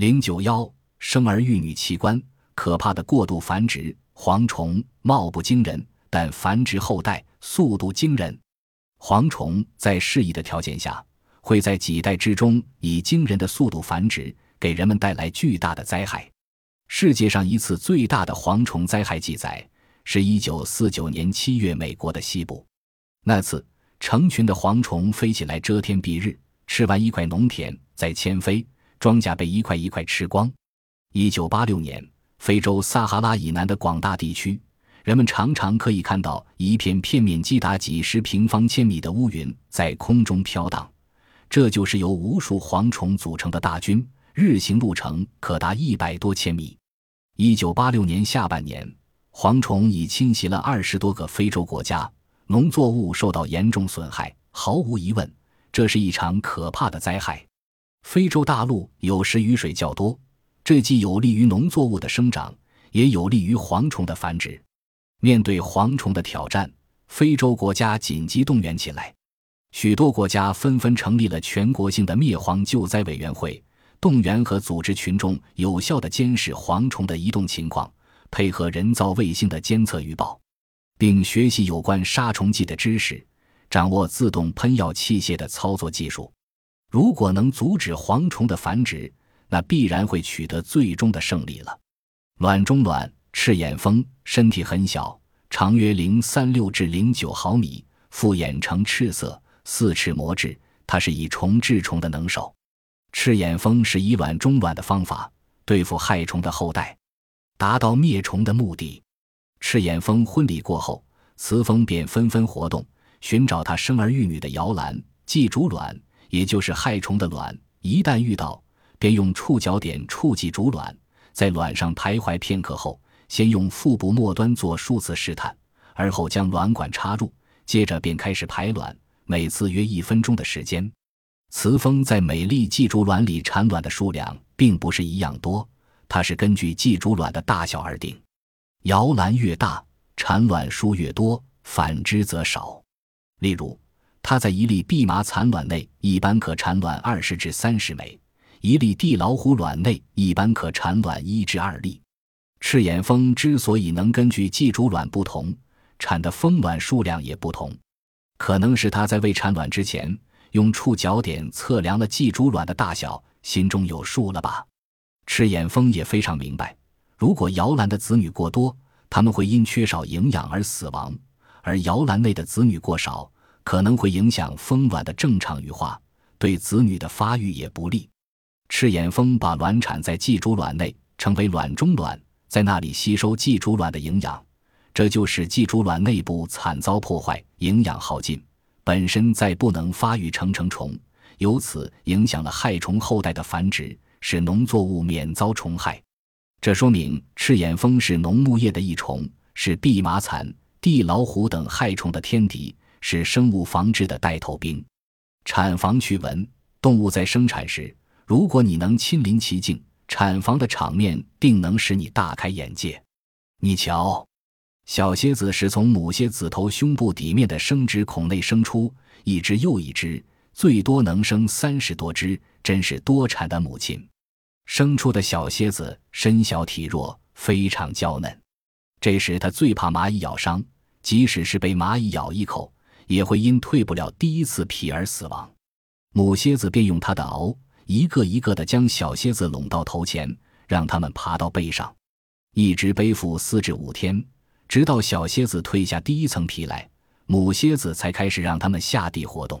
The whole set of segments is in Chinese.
零九幺，生儿育女奇观，可怕的过度繁殖。蝗虫貌不惊人，但繁殖后代速度惊人。蝗虫在适宜的条件下，会在几代之中以惊人的速度繁殖，给人们带来巨大的灾害。世界上一次最大的蝗虫灾害记载，是一九四九年七月美国的西部。那次，成群的蝗虫飞起来遮天蔽日，吃完一块农田再迁飞，庄稼被一块一块吃光。一九八六年。非洲撒哈拉以南的广大地区，人们常常可以看到一片片面积达几十平方千米的乌云在空中飘荡，这就是由无数蝗虫组成的大军，日行路程可达一百多千米。一九八六年下半年，蝗虫已侵袭了二十多个非洲国家，农作物受到严重损害。毫无疑问，这是一场可怕的灾害。非洲大陆有时雨水较多。这既有利于农作物的生长，也有利于蝗虫的繁殖。面对蝗虫的挑战，非洲国家紧急动员起来，许多国家纷纷成立了全国性的灭蝗救灾委员会，动员和组织群众有效地监视蝗虫的移动情况，配合人造卫星的监测预报，并学习有关杀虫剂的知识，掌握自动喷药器械的操作技术。如果能阻止蝗虫的繁殖，那必然会取得最终的胜利了。卵中卵赤眼蜂身体很小，长约零三六至零九毫米，复眼呈赤色，四翅膜质。它是以虫治虫的能手。赤眼蜂是以卵中卵的方法对付害虫的后代，达到灭虫的目的。赤眼蜂婚礼过后，雌蜂便纷纷活动，寻找它生儿育女的摇篮，寄主卵，也就是害虫的卵。一旦遇到，便用触角点触及主卵，在卵上徘徊片刻后，先用腹部末端做数次试探，而后将卵管插入，接着便开始排卵，每次约一分钟的时间。雌蜂在每粒寄主卵里产卵的数量并不是一样多，它是根据寄主卵的大小而定，摇篮越大，产卵数越多，反之则少。例如，它在一粒蓖麻蚕卵内，一般可产卵二十至三十枚。一粒地老虎卵内一般可产卵一至二粒。赤眼蜂之所以能根据寄主卵不同，产的蜂卵数量也不同，可能是它在未产卵之前用触角点测量了寄主卵的大小，心中有数了吧？赤眼蜂也非常明白，如果摇篮的子女过多，它们会因缺少营养而死亡；而摇篮内的子女过少，可能会影响蜂卵的正常羽化，对子女的发育也不利。赤眼蜂把卵产在寄主卵内，称为卵中卵，在那里吸收寄主卵的营养，这就使寄主卵内部惨遭破坏，营养耗尽，本身再不能发育成成虫，由此影响了害虫后代的繁殖，使农作物免遭虫害。这说明赤眼蜂是农牧业的益虫，是蓖麻蚕、地老虎等害虫的天敌，是生物防治的带头兵。产房驱蚊，动物在生产时。如果你能亲临其境，产房的场面定能使你大开眼界。你瞧，小蝎子是从母蝎子头胸部底面的生殖孔内生出，一只又一只，最多能生三十多只，真是多产的母亲。生出的小蝎子身小体弱，非常娇嫩。这时它最怕蚂蚁咬伤，即使是被蚂蚁咬一口，也会因蜕不了第一次皮而死亡。母蝎子便用它的螯。一个一个的将小蝎子拢到头前，让它们爬到背上，一直背负四至五天，直到小蝎子蜕下第一层皮来，母蝎子才开始让它们下地活动。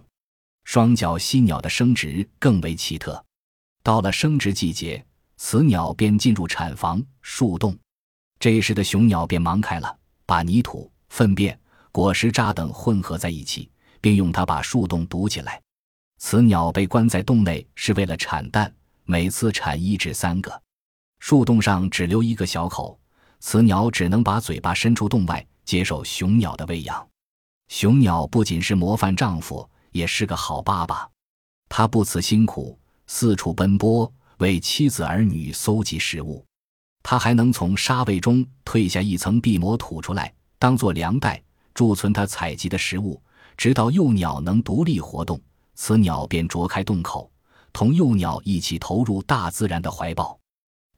双脚犀鸟的生殖更为奇特，到了生殖季节，雌鸟便进入产房树洞，这时的雄鸟便忙开了，把泥土、粪便、果实渣等混合在一起，并用它把树洞堵起来。雌鸟被关在洞内是为了产蛋，每次产一至三个。树洞上只留一个小口，雌鸟只能把嘴巴伸出洞外，接受雄鸟的喂养。雄鸟不仅是模范丈夫，也是个好爸爸。他不辞辛苦，四处奔波，为妻子儿女搜集食物。他还能从沙胃中蜕下一层壁膜吐出来，当做粮袋，贮存它采集的食物，直到幼鸟能独立活动。雌鸟便啄开洞口，同幼鸟一起投入大自然的怀抱。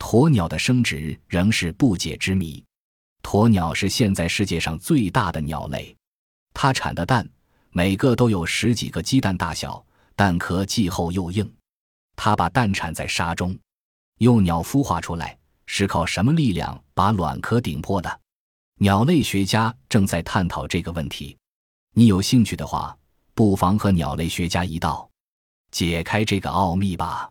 鸵鸟的生殖仍是不解之谜。鸵鸟是现在世界上最大的鸟类，它产的蛋每个都有十几个鸡蛋大小，蛋壳既厚又硬。它把蛋产在沙中，幼鸟孵化出来是靠什么力量把卵壳顶破的？鸟类学家正在探讨这个问题。你有兴趣的话，不妨和鸟类学家一道解开这个奥秘吧。